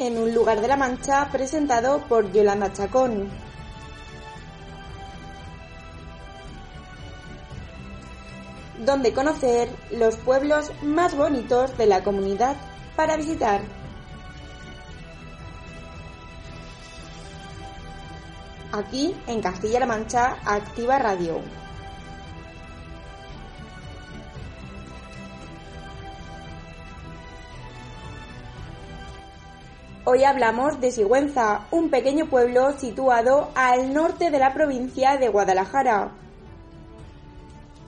En un lugar de la Mancha presentado por Yolanda Chacón. Donde conocer los pueblos más bonitos de la comunidad para visitar. Aquí en Castilla-La Mancha, Activa Radio. Hoy hablamos de Sigüenza, un pequeño pueblo situado al norte de la provincia de Guadalajara,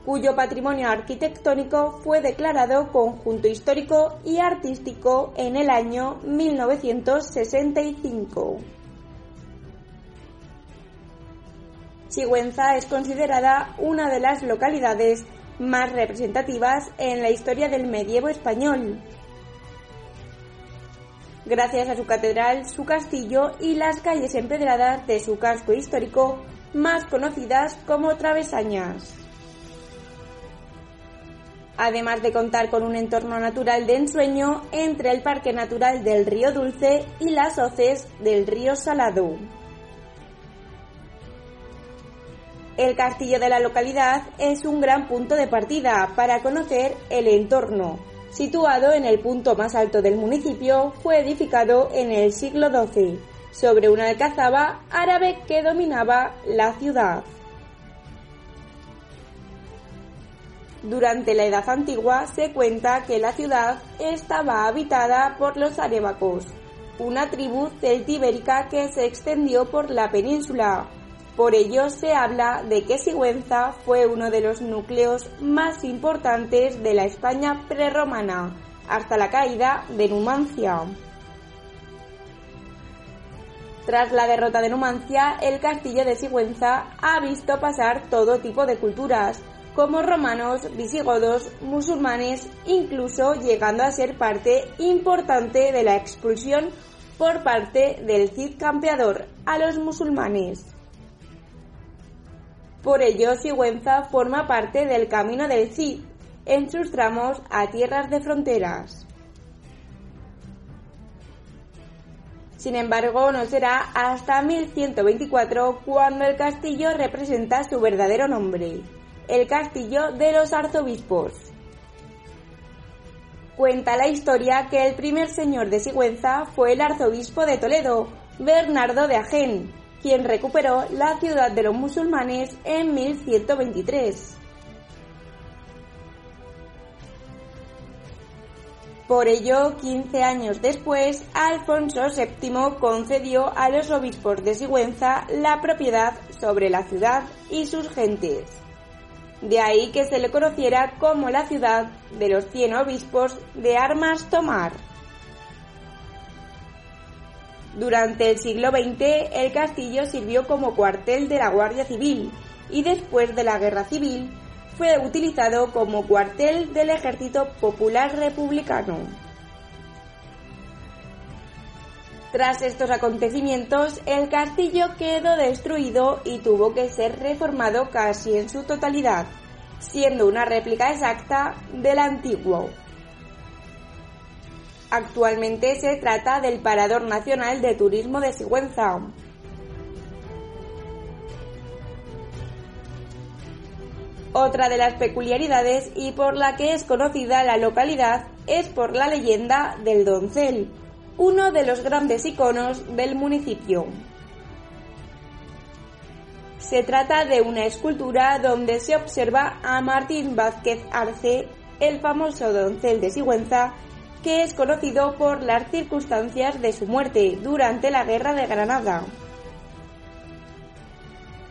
cuyo patrimonio arquitectónico fue declarado conjunto histórico y artístico en el año 1965. Sigüenza es considerada una de las localidades más representativas en la historia del medievo español gracias a su catedral, su castillo y las calles empedradas de su casco histórico, más conocidas como travesañas. Además de contar con un entorno natural de ensueño entre el Parque Natural del Río Dulce y las hoces del Río Salado. El castillo de la localidad es un gran punto de partida para conocer el entorno, situado en el punto más alto del municipio, fue edificado en el siglo XII sobre una alcazaba árabe que dominaba la ciudad. Durante la Edad Antigua se cuenta que la ciudad estaba habitada por los arebacos, una tribu celtibérica que se extendió por la península, por ello se habla de que Sigüenza fue uno de los núcleos más importantes de la España prerromana, hasta la caída de Numancia. Tras la derrota de Numancia, el castillo de Sigüenza ha visto pasar todo tipo de culturas, como romanos, visigodos, musulmanes, incluso llegando a ser parte importante de la expulsión por parte del Cid campeador a los musulmanes. Por ello, Sigüenza forma parte del Camino del Cid, en sus tramos a tierras de fronteras. Sin embargo, no será hasta 1124 cuando el castillo representa su verdadero nombre, el Castillo de los Arzobispos. Cuenta la historia que el primer señor de Sigüenza fue el arzobispo de Toledo, Bernardo de Agen, quien recuperó la ciudad de los musulmanes en 1123. Por ello, 15 años después, Alfonso VII concedió a los obispos de Sigüenza la propiedad sobre la ciudad y sus gentes. De ahí que se le conociera como la ciudad de los cien obispos de armas tomar. Durante el siglo XX el castillo sirvió como cuartel de la Guardia Civil y después de la Guerra Civil fue utilizado como cuartel del Ejército Popular Republicano. Tras estos acontecimientos, el castillo quedó destruido y tuvo que ser reformado casi en su totalidad, siendo una réplica exacta del antiguo. Actualmente se trata del Parador Nacional de Turismo de Sigüenza. Otra de las peculiaridades y por la que es conocida la localidad es por la leyenda del doncel, uno de los grandes iconos del municipio. Se trata de una escultura donde se observa a Martín Vázquez Arce, el famoso doncel de Sigüenza, que es conocido por las circunstancias de su muerte durante la Guerra de Granada.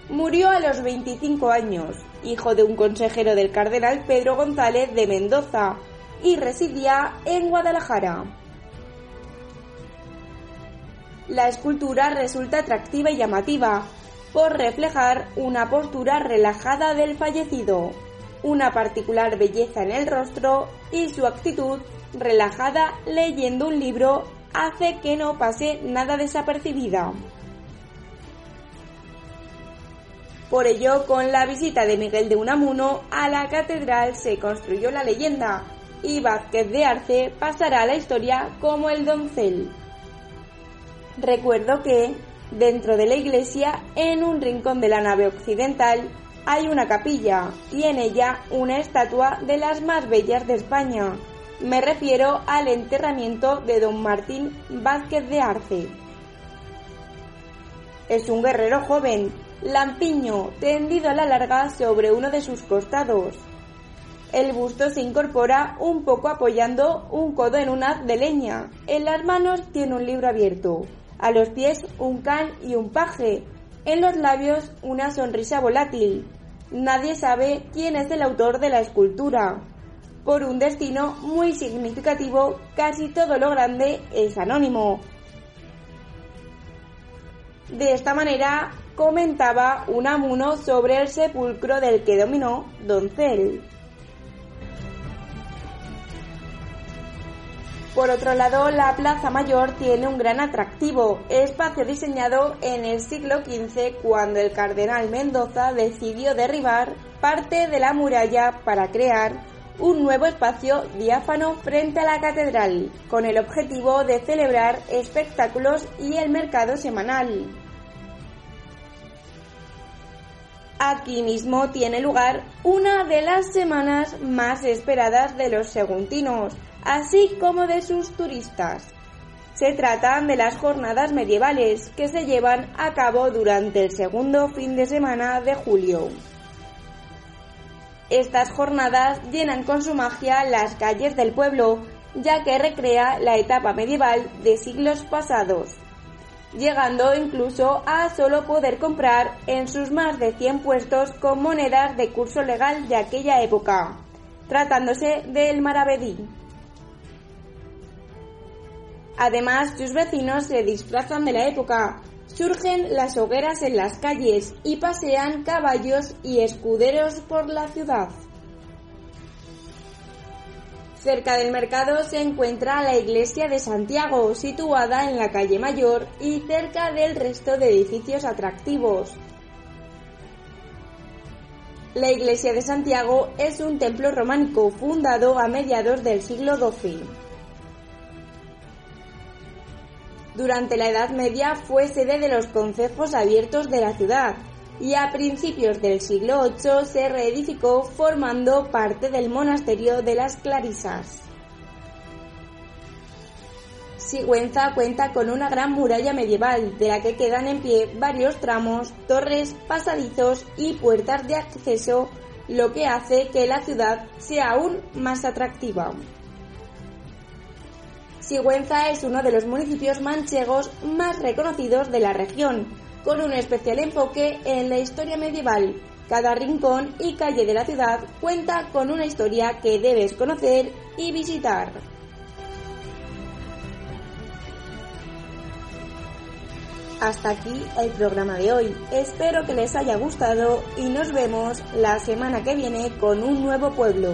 murió a los 25 años, hijo de un consejero del cardenal Pedro González de Mendoza, y residía en Guadalajara. La escultura resulta atractiva y llamativa por reflejar una postura relajada del fallecido, una particular belleza en el rostro y su actitud relajada leyendo un libro hace que no pase nada desapercibida. Por ello, con la visita de Miguel de Unamuno a la catedral se construyó la leyenda y Vázquez de Arce pasará a la historia como el doncel. Recuerdo que, dentro de la iglesia, en un rincón de la nave occidental, hay una capilla y en ella una estatua de las más bellas de España. Me refiero al enterramiento de don Martín Vázquez de Arce. Es un guerrero joven, lampiño, tendido a la larga sobre uno de sus costados. El busto se incorpora un poco apoyando un codo en un haz de leña. En las manos tiene un libro abierto. A los pies un can y un paje. En los labios una sonrisa volátil. Nadie sabe quién es el autor de la escultura. Por un destino muy significativo, casi todo lo grande es anónimo. De esta manera comentaba un amuno sobre el sepulcro del que dominó Doncel. Por otro lado, la Plaza Mayor tiene un gran atractivo, espacio diseñado en el siglo XV cuando el cardenal Mendoza decidió derribar parte de la muralla para crear un nuevo espacio diáfano frente a la catedral, con el objetivo de celebrar espectáculos y el mercado semanal. Aquí mismo tiene lugar una de las semanas más esperadas de los seguntinos, así como de sus turistas. Se trata de las jornadas medievales que se llevan a cabo durante el segundo fin de semana de julio. Estas jornadas llenan con su magia las calles del pueblo, ya que recrea la etapa medieval de siglos pasados, llegando incluso a solo poder comprar en sus más de 100 puestos con monedas de curso legal de aquella época, tratándose del maravedí. Además, sus vecinos se disfrazan de la época, surgen las hogueras en las calles y pasean caballos y escuderos por la ciudad. Cerca del mercado se encuentra la iglesia de Santiago, situada en la calle Mayor y cerca del resto de edificios atractivos. La iglesia de Santiago es un templo románico fundado a mediados del siglo XII. Durante la Edad Media fue sede de los concejos abiertos de la ciudad y a principios del siglo VIII se reedificó formando parte del monasterio de las Clarisas. Sigüenza cuenta con una gran muralla medieval de la que quedan en pie varios tramos, torres, pasadizos y puertas de acceso, lo que hace que la ciudad sea aún más atractiva. Sigüenza es uno de los municipios manchegos más reconocidos de la región, con un especial enfoque en la historia medieval. Cada rincón y calle de la ciudad cuenta con una historia que debes conocer y visitar. Hasta aquí el programa de hoy. Espero que les haya gustado y nos vemos la semana que viene con un nuevo pueblo.